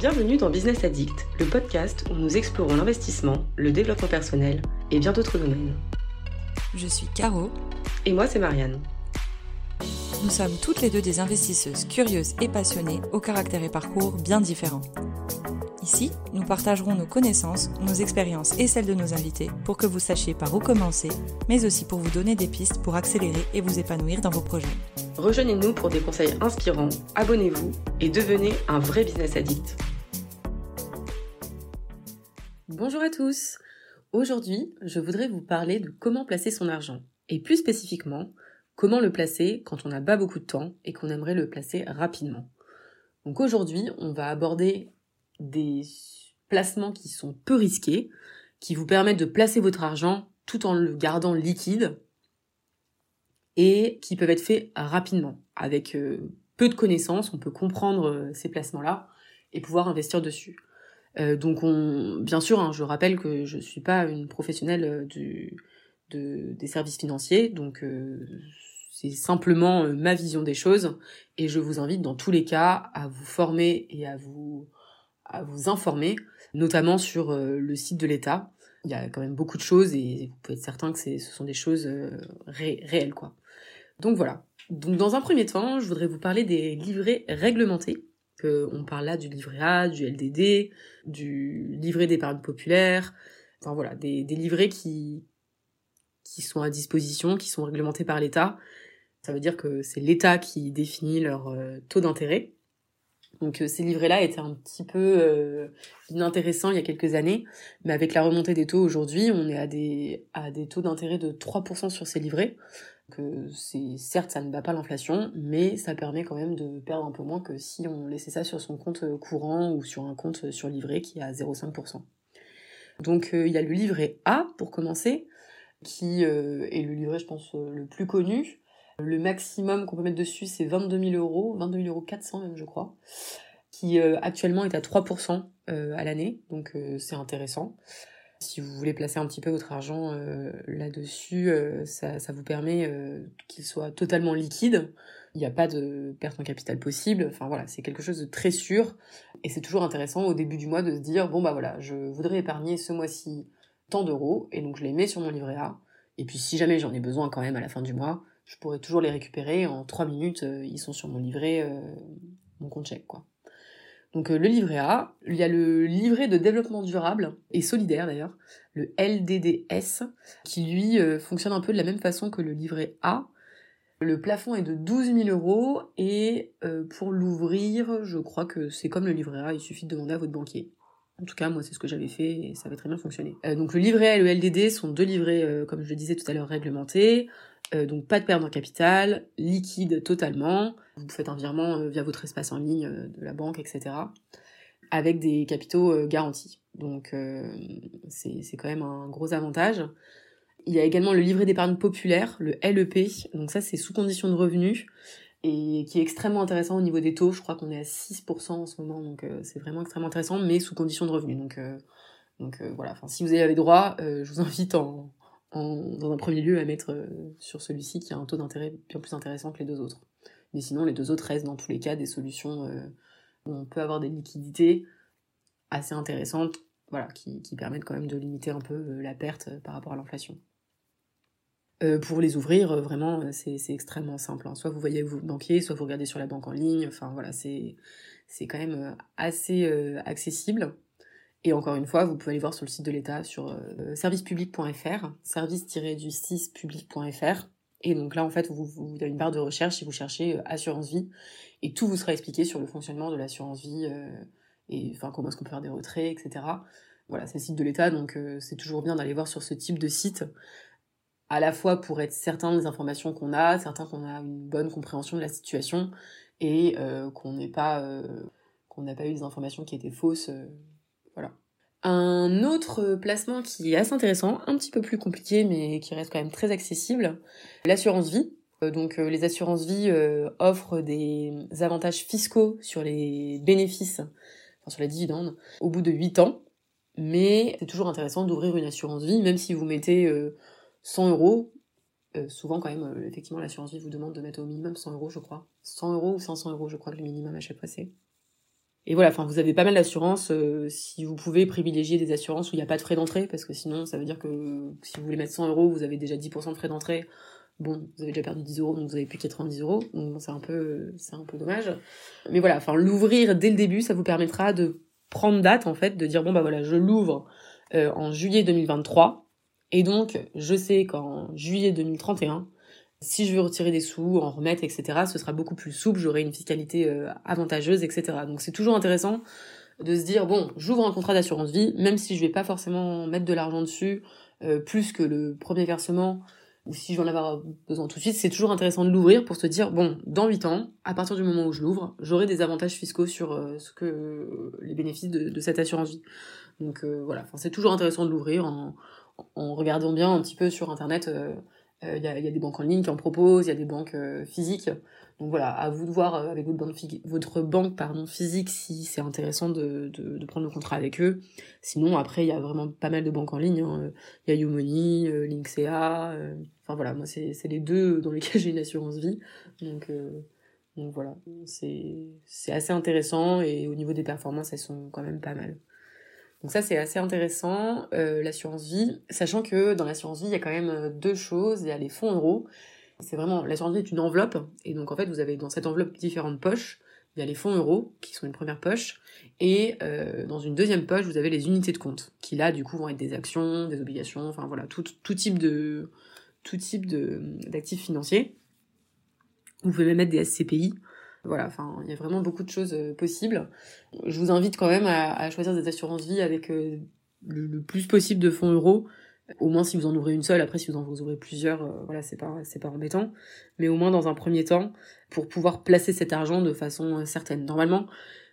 Bienvenue dans Business Addict, le podcast où nous explorons l'investissement, le développement personnel et bien d'autres domaines. Je suis Caro. Et moi, c'est Marianne. Nous sommes toutes les deux des investisseuses curieuses et passionnées au caractère et parcours bien différents. Ici, nous partagerons nos connaissances, nos expériences et celles de nos invités pour que vous sachiez par où commencer, mais aussi pour vous donner des pistes pour accélérer et vous épanouir dans vos projets. Rejoignez-nous pour des conseils inspirants, abonnez-vous et devenez un vrai business addict. Bonjour à tous Aujourd'hui, je voudrais vous parler de comment placer son argent, et plus spécifiquement, comment le placer quand on n'a pas beaucoup de temps et qu'on aimerait le placer rapidement. Donc aujourd'hui, on va aborder des placements qui sont peu risqués, qui vous permettent de placer votre argent tout en le gardant liquide et qui peuvent être faits rapidement. Avec euh, peu de connaissances, on peut comprendre euh, ces placements-là et pouvoir investir dessus. Euh, donc, on, bien sûr, hein, je rappelle que je suis pas une professionnelle du, de, des services financiers, donc c'est simplement ma vision des choses, et je vous invite dans tous les cas à vous former et à vous à vous informer, notamment sur le site de l'État. Il y a quand même beaucoup de choses et vous pouvez être certain que ce sont des choses réelles, quoi. Donc voilà. Donc dans un premier temps, je voudrais vous parler des livrets réglementés on parle là du livret A, du LDD, du livret d'épargne populaire, enfin voilà, des, livrets qui, sont à disposition, qui sont réglementés par l'État. Ça veut dire que c'est l'État qui définit leur euh, taux d'intérêt. Donc euh, ces livrets-là étaient un petit peu euh, inintéressants il y a quelques années, mais avec la remontée des taux aujourd'hui, on est à des, à des taux d'intérêt de 3% sur ces livrets que certes ça ne bat pas l'inflation, mais ça permet quand même de perdre un peu moins que si on laissait ça sur son compte courant ou sur un compte sur livret qui est à 0,5%. Donc euh, il y a le livret A pour commencer, qui euh, est le livret je pense euh, le plus connu. Le maximum qu'on peut mettre dessus c'est 22 000 euros, 22 000 euros 400 même je crois, qui actuellement est à 3% à l'année, donc c'est intéressant. Si vous voulez placer un petit peu votre argent euh, là-dessus, euh, ça, vous permet euh, qu'il soit totalement liquide. Il n'y a pas de perte en capital possible. Enfin voilà, c'est quelque chose de très sûr. Et c'est toujours intéressant au début du mois de se dire, bon bah voilà, je voudrais épargner ce mois-ci tant d'euros, et donc je les mets sur mon livret A. Et puis si jamais j'en ai besoin quand même à la fin du mois, je pourrais toujours les récupérer. En trois minutes, ils sont sur mon livret, mon compte chèque quoi. Donc euh, le livret A, il y a le livret de développement durable et solidaire d'ailleurs, le LDDS, qui lui euh, fonctionne un peu de la même façon que le livret A. Le plafond est de 12 000 euros et euh, pour l'ouvrir, je crois que c'est comme le livret A, il suffit de demander à votre banquier. En tout cas, moi, c'est ce que j'avais fait et ça avait très bien fonctionné. donc le livret A et le LDD sont deux livrets, comme je le disais tout à l'heure, réglementés. Euh, donc pas de perte en capital, liquide totalement. Vous faites un virement euh, via votre espace en ligne euh, de la banque, etc. Avec des capitaux garantis. Donc c'est quand même un gros avantage. Il y a également le livret d'épargne populaire, le LEP. Donc ça c'est sous condition de revenus et qui est extrêmement intéressant au niveau des taux. Je crois qu'on est à 6% en ce moment, donc c'est vraiment extrêmement intéressant, mais sous condition de revenus. Donc, donc voilà, si vous avez droit, je vous invite en, dans un premier lieu à mettre euh, sur celui-ci qui a un taux d'intérêt bien plus intéressant que les deux autres. Mais sinon, les deux autres restent dans tous les cas des solutions euh, où on peut avoir des liquidités assez intéressantes, voilà, qui, permettent quand même de limiter un peu euh, la perte par rapport à l'inflation. pour les ouvrir, vraiment, c'est extrêmement simple. Hein. Soit vous voyez vos banquiers, soit vous regardez sur la banque en ligne. Enfin voilà, c'est quand même assez accessible. Et encore une fois, vous pouvez aller voir sur le site de l'État sur euh, servicepublic.fr, service-du-6 public.fr. Et donc là, en fait, vous, avez une barre de recherche et vous cherchez euh, assurance vie. Et tout vous sera expliqué sur le fonctionnement de l'assurance vie, euh, et enfin comment est-ce qu'on peut faire des retraits, etc. Voilà, c'est le site de l'État, donc c'est toujours bien d'aller voir sur ce type de site, à la fois pour être certain des informations qu'on a, certain qu'on a une bonne compréhension de la situation, et qu'on n'ait pas qu'on n'a pas eu des informations qui étaient fausses voilà. Un autre placement qui est assez intéressant, un petit peu plus compliqué mais qui reste quand même très accessible, l'assurance vie. Euh, donc euh, les assurances vie euh, offrent des avantages fiscaux sur les bénéfices, enfin sur les dividendes, au bout de 8 ans. Mais c'est toujours intéressant d'ouvrir une assurance vie, même si vous mettez 100 euros. souvent quand même, effectivement, l'assurance vie vous demande de mettre au minimum 100 euros, je crois. 100 euros ou 500 euros, je crois que le minimum à chaque fois. Et voilà, enfin, vous avez pas mal d'assurances. Euh, si vous pouvez privilégier des assurances où il n'y a pas de frais d'entrée, parce que sinon, ça veut dire que si vous voulez mettre 100 euros, vous avez déjà 10% de frais d'entrée. Bon, vous avez déjà perdu 10 euros, donc vous avez plus 90 euros. Donc c'est un peu, c'est un peu dommage. Mais voilà, enfin, l'ouvrir dès le début, ça vous permettra de prendre date, en fait, de dire, bon, bah voilà, je l'ouvre euh, en juillet 2023. Et donc, je sais qu'en juillet 2031, si je veux retirer des sous, en remettre, etc., ce sera beaucoup plus souple, j'aurai une fiscalité euh, avantageuse, etc. Donc c'est toujours intéressant de se dire, bon, j'ouvre un contrat d'assurance vie, même si je vais pas forcément mettre de l'argent dessus, euh, plus que le premier versement, ou si je vais en avoir besoin tout de suite, c'est toujours intéressant de l'ouvrir pour se dire, bon, dans 8 ans, à partir du moment où je l'ouvre, j'aurai des avantages fiscaux sur euh, ce que les bénéfices de, de cette assurance vie. Donc voilà, enfin, c'est toujours intéressant de l'ouvrir en, en regardant bien un petit peu sur Internet il euh, y, a, y, a, des banques en ligne qui en proposent, il y a des banques euh, physiques. Donc voilà, à vous de voir euh, avec votre banque, votre banque pardon, physique si c'est intéressant de, de, de, prendre le contrat avec eux. Sinon, après, il y a vraiment pas mal de banques en ligne. Hein. Il y a YouMoney, euh, Linksea. enfin voilà, moi, c'est les deux dans lesquels j'ai une assurance vie. Donc, donc voilà, c'est assez intéressant et au niveau des performances, elles sont quand même pas mal. Donc ça c'est assez intéressant, euh, l'assurance vie, sachant que dans l'assurance vie il y a quand même euh, deux choses, il y a les fonds euros, c'est vraiment, l'assurance vie est une enveloppe, et donc en fait vous avez dans cette enveloppe différentes poches, il y a les fonds euros qui sont une première poche, et euh, dans une deuxième poche vous avez les unités de compte, qui là du coup vont être des actions, des obligations, enfin voilà, tout, tout type de tout type de d'actifs financiers. Vous pouvez même mettre des SCPI, voilà, enfin, il y a vraiment beaucoup de choses euh, possibles. Je vous invite quand même à, choisir des assurances vie avec euh, le, plus possible de fonds euros. Au moins si vous en ouvrez une seule, après si vous en ouvrez plusieurs, euh, voilà, c'est pas c'est pas embêtant. Mais au moins dans un premier temps, pour pouvoir placer cet argent de façon certaine. Normalement,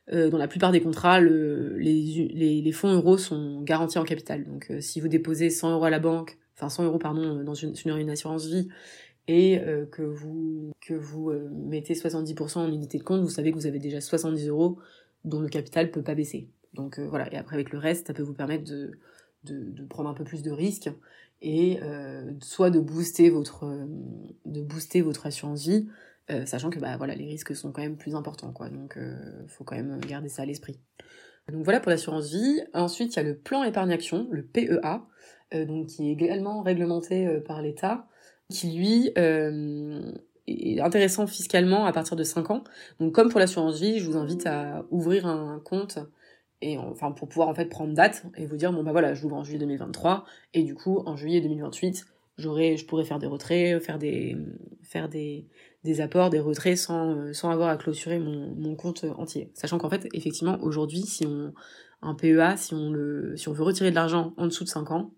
dans la plupart des contrats, le, les, fonds euros sont garantis en capital. Donc si vous déposez 100 euros à la banque, enfin 100 euros pardon dans une, une assurance vie et euh, que vous, que vous euh, mettez 70% en unité de compte, vous savez que vous avez déjà 70 euros dont le capital peut pas baisser. Donc euh, voilà, et après avec le reste, ça peut vous permettre de, de, de prendre un peu plus de risques et soit de booster votre de booster votre assurance vie, sachant que bah voilà les risques sont quand même plus importants quoi, donc faut quand même garder ça à l'esprit. Donc voilà pour l'assurance vie. Ensuite il y a le plan épargne action, le PEA, donc qui est également réglementé par l'État qui lui euh, est intéressant fiscalement à partir de 5 ans. Donc comme pour l'assurance vie, je vous invite à ouvrir un compte et pour pouvoir en fait prendre date et vous dire bon bah voilà, je l'ouvre en juillet 2023 et du coup en juillet 2028, j'aurai je pourrais faire des retraits, faire des apports, des retraits sans sans avoir à clôturer mon, compte entier. Sachant qu'en fait effectivement aujourd'hui si on un PEA, si on si on veut retirer de l'argent en dessous de 5 ans,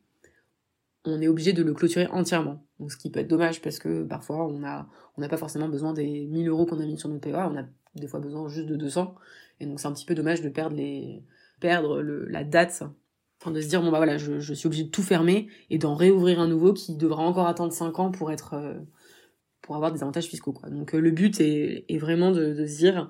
on est obligé de le clôturer entièrement. Donc, ce qui peut être dommage parce que parfois on a on n'a pas forcément besoin des 1000 euros qu'on a mis sur notre PEA, on a des fois besoin juste de 200. Et donc c'est un petit peu dommage de perdre les perdre la date, enfin de se dire bon bah voilà je, suis obligé de tout fermer et d'en réouvrir un nouveau qui devra encore attendre 5 ans pour être euh, pour avoir des avantages fiscaux. Donc euh, le but est, vraiment de, de se dire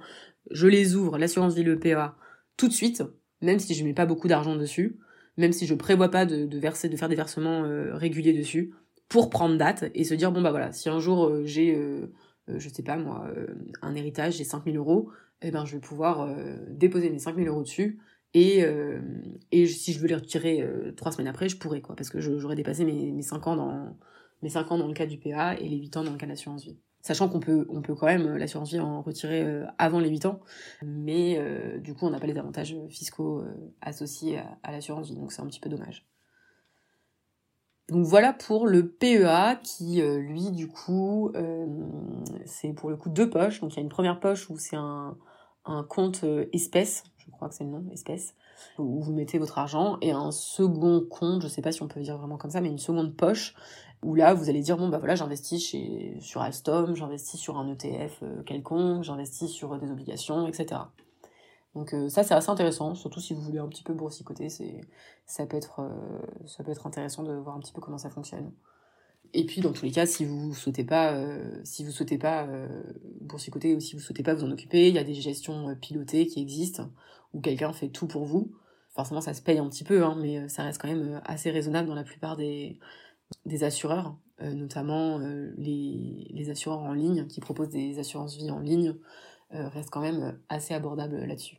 je les ouvre l'assurance vie le PEA tout de suite même si je mets pas beaucoup d'argent dessus même si je prévois pas de, verser, faire des versements euh, réguliers dessus, pour prendre date et se dire bon bah voilà, si un jour euh, j'ai, euh, je sais pas moi, un héritage, j'ai 5000 euros, eh ben je vais pouvoir déposer mes 5000 euros dessus et, si je veux les retirer trois semaines après, je pourrais quoi, parce que j'aurais dépassé mes, mes 5 ans dans mes 5 ans dans le cas du PA et les 8 ans dans le cas de l'assurance vie. Sachant qu'on peut, on peut quand même l'assurance vie en retirer euh, avant les 8 ans, mais euh, du coup on n'a pas les avantages fiscaux euh, associés à, l'assurance vie, donc c'est un petit peu dommage. Donc voilà pour le PEA qui lui du coup c'est pour le coup deux poches. Donc il y a une première poche où c'est un, compte espèce, je crois que c'est le nom, espèce, où vous mettez votre argent, et un second compte, je sais pas si on peut dire vraiment comme ça, mais une seconde poche où là vous allez dire bon bah voilà j'investis sur Alstom, j'investis sur un ETF euh, quelconque, j'investis sur des obligations, etc. Donc euh, ça c'est assez intéressant, surtout si vous voulez un petit peu boursicoter, c'est ça peut être euh, ça peut être intéressant de voir un petit peu comment ça fonctionne. Et puis dans tous les cas, si vous souhaitez pas si vous souhaitez pas boursicoter ou si vous souhaitez pas vous en occuper, il y a des gestions pilotées qui existent où quelqu'un fait tout pour vous. Forcément ça se paye un petit peu hein, mais ça reste quand même assez raisonnable dans la plupart des des assureurs, euh, notamment euh, les, les, assureurs en ligne qui proposent des assurances vie en ligne, euh, restent quand même assez abordables là-dessus.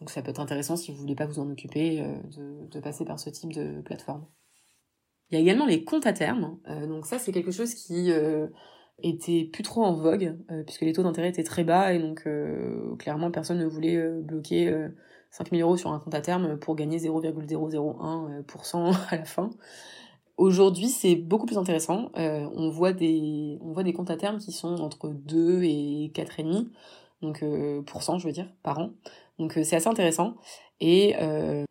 Donc ça peut être intéressant si vous voulez pas vous en occuper de, de, passer par ce type de plateforme. Il y a également les comptes à terme. donc ça c'est quelque chose qui était plus trop en vogue puisque les taux d'intérêt étaient très bas et donc clairement personne ne voulait bloquer 5000 euros sur un compte à terme pour gagner 0,001% à la fin. Aujourd'hui, c'est beaucoup plus intéressant. Euh, on, voit des, on voit des comptes à terme qui sont entre 2 et 4,5 donc euh, je veux dire, par an. Donc euh, c'est assez intéressant. Et euh,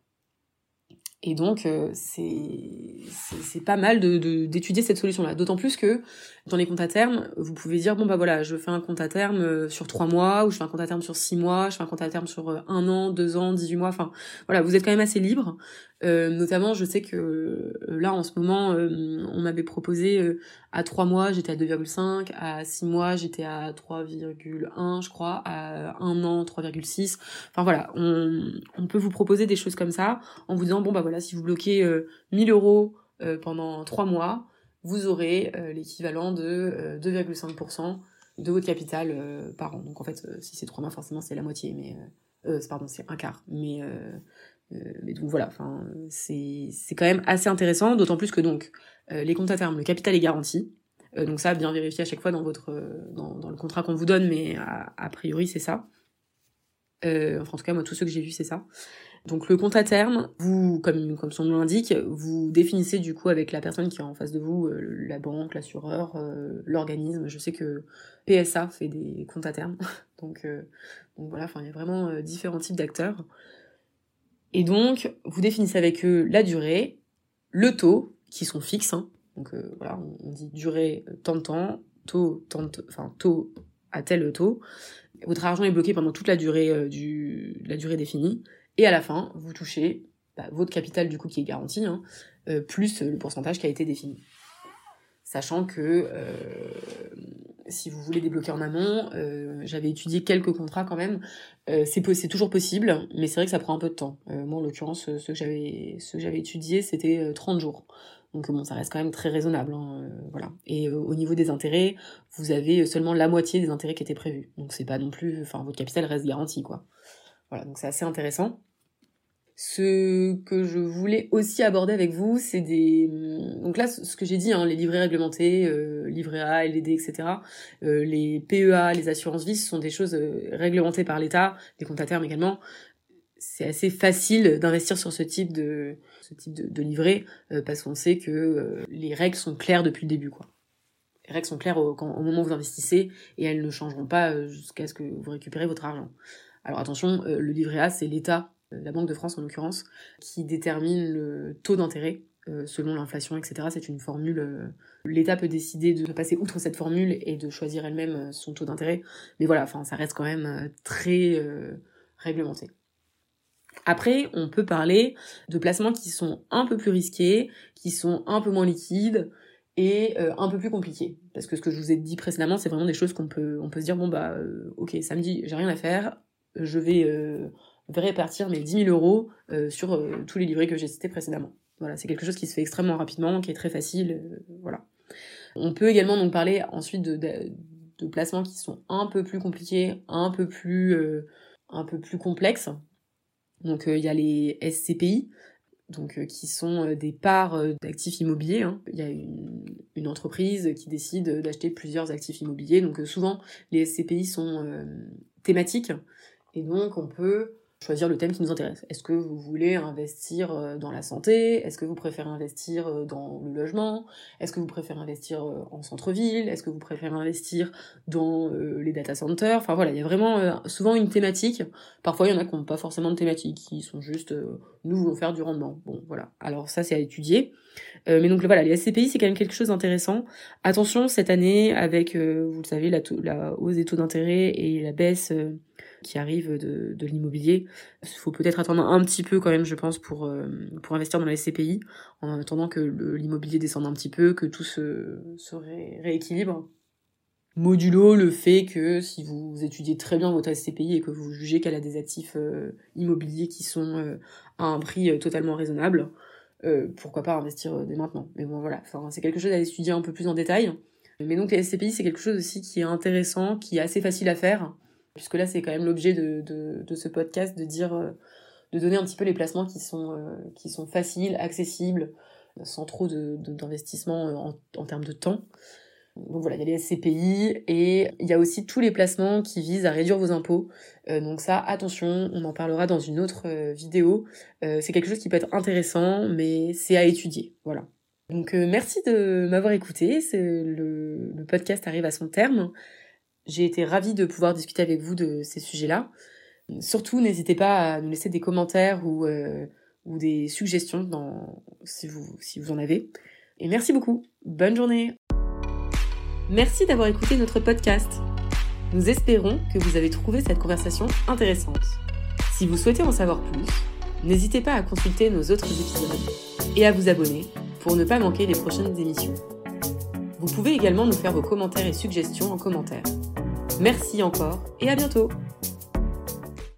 et donc, c'est pas mal d'étudier de, cette solution-là. D'autant plus que dans les comptes à terme, vous pouvez dire, bon bah voilà, je fais un compte à terme sur trois mois, ou je fais un compte à terme sur six mois, je fais un compte à terme sur euh, un an, deux ans, dix-huit mois, enfin voilà, vous êtes quand même assez libre. Euh, notamment, je sais que euh, là, en ce moment, euh, on m'avait proposé à 3 mois, j'étais à 2,5, à 6 mois, j'étais à 3,1, je crois, à 1 an, 3,6. Enfin voilà, on, peut vous proposer des choses comme ça en vous disant, bon bah voilà, si vous bloquez 1000 euros pendant 3 mois, vous aurez l'équivalent de 2,5% de votre capital par an. Donc en fait, si c'est 3 mois, forcément, c'est la moitié, mais... pardon, c'est un quart. Mais euh, mais donc voilà, enfin c'est c'est quand même assez intéressant, d'autant plus que donc euh, les comptes à terme, le capital est garanti. Euh, donc ça, bien vérifier à chaque fois dans votre dans, dans le contrat qu'on vous donne, mais a, priori c'est ça. enfin en tout cas moi tous ceux que j'ai vus c'est ça. Donc le compte à terme, vous, comme, comme son nom l'indique, vous définissez du coup avec la personne qui est en face de vous, la banque, l'assureur, l'organisme. Je sais que PSA fait des comptes à terme. donc, donc voilà, enfin il y a vraiment différents types d'acteurs. Et donc, vous définissez avec eux la durée, le taux, qui sont fixes. Hein. Donc euh, voilà, on, dit durée euh, tant de temps, taux, tant enfin taux à tel taux. Votre argent est bloqué pendant toute la durée euh, du la durée définie. Et à la fin, vous touchez bah, votre capital du coup qui est garanti, hein, plus le pourcentage qui a été défini. Sachant que si vous voulez débloquer en amont, euh, j'avais étudié quelques contrats quand même. Euh, c'est toujours possible, mais c'est vrai que ça prend un peu de temps. Euh, moi, en l'occurrence, ce que j'avais étudié, c'était 30 jours. Donc bon, ça reste quand même très raisonnable, hein. Et au niveau des intérêts, vous avez seulement la moitié des intérêts qui étaient prévus. Donc c'est pas non plus, enfin votre capital reste garanti, quoi. Voilà, donc c'est assez intéressant. Ce que je voulais aussi aborder avec vous, c'est des... Donc là, ce que j'ai dit, hein, les livrets réglementés, euh, A, LED, etc., euh, les PEA, les assurances-vie, ce sont des choses euh, réglementées par l'État, les comptes à terme également. C'est assez facile d'investir sur ce type de, ce type de, livret, euh, parce qu'on sait que les règles sont claires depuis le début, quoi. Les règles sont claires au, au moment où vous investissez, et elles ne changeront pas jusqu'à ce que vous récupérez votre argent. Alors attention, le livret A, c'est l'État la Banque de France en l'occurrence, qui détermine le taux d'intérêt euh, selon l'inflation, etc. C'est une formule. Euh, L'État peut décider de passer outre cette formule et de choisir elle-même euh, son taux d'intérêt, mais voilà, enfin, ça reste quand même très réglementé. Après, on peut parler de placements qui sont un peu plus risqués, qui sont un peu moins liquides et un peu plus compliqués. Parce que ce que je vous ai dit précédemment, c'est vraiment des choses qu'on peut, on peut se dire bon bah ok samedi j'ai rien à faire, je vais répartir mes 10 000 euros euh, sur euh, tous les livrets que j'ai cités précédemment. Voilà, c'est quelque chose qui se fait extrêmement rapidement, qui est très facile, euh, voilà. On peut également donc parler ensuite de, placements qui sont un peu plus compliqués, un peu plus, un peu plus complexes. Donc il y a les SCPI, donc qui sont des parts d'actifs immobiliers. Hein. Il y a une, une, entreprise qui décide d'acheter plusieurs actifs immobiliers. Donc souvent les SCPI sont thématiques et donc on peut choisir le thème qui nous intéresse. Est-ce que vous voulez investir euh, dans la santé? Est-ce que vous préférez investir euh, dans le logement? Est-ce que vous préférez investir euh, en centre-ville? Est-ce que vous préférez investir dans les data centers? Enfin voilà, il y a vraiment souvent une thématique. Parfois, il y en a qui n'ont pas forcément de thématique, qui sont juste nous voulons faire du rendement. Bon, voilà. Alors ça, c'est à étudier. mais donc voilà, les SCPI, c'est quand même quelque chose d'intéressant. Attention, cette année, avec, vous le savez, la hausse des taux d'intérêt et la baisse qui arrive de, de l'immobilier. Il faut peut-être attendre un petit peu quand même, je pense, pour, euh, pour investir dans la SCPI, en attendant que l'immobilier descende un petit peu, que tout se, rééquilibre. Modulo le fait que si vous étudiez très bien votre SCPI et que vous jugez qu'elle a des actifs euh, immobiliers qui sont euh, à un prix totalement raisonnable, pourquoi pas investir dès maintenant. Mais bon voilà, c'est quelque chose à étudier un peu plus en détail. Mais donc les SCPI c'est quelque chose aussi qui est intéressant, qui est assez facile à faire puisque là c'est quand même l'objet de, de, ce podcast, de dire, euh, de donner un petit peu les placements qui sont, euh, qui sont faciles, accessibles, sans trop d'investissement de, en, en termes de temps. Donc voilà, il y a les SCPI et il y a aussi tous les placements qui visent à réduire vos impôts. Euh, donc ça, attention, on en parlera dans une autre euh, vidéo. Euh, c'est quelque chose qui peut être intéressant, mais c'est à étudier. Voilà. Donc merci de m'avoir écouté. Le, le podcast arrive à son terme. J'ai été ravie de pouvoir discuter avec vous de ces sujets-là. Surtout, n'hésitez pas à nous laisser des commentaires ou, ou des suggestions si, vous, si vous en avez. Et merci beaucoup. Bonne journée. Merci d'avoir écouté notre podcast. Nous espérons que vous avez trouvé cette conversation intéressante. Si vous souhaitez en savoir plus, n'hésitez pas à consulter nos autres épisodes et à vous abonner pour ne pas manquer les prochaines émissions. Vous pouvez également nous faire vos commentaires et suggestions en commentaire. Merci encore et à bientôt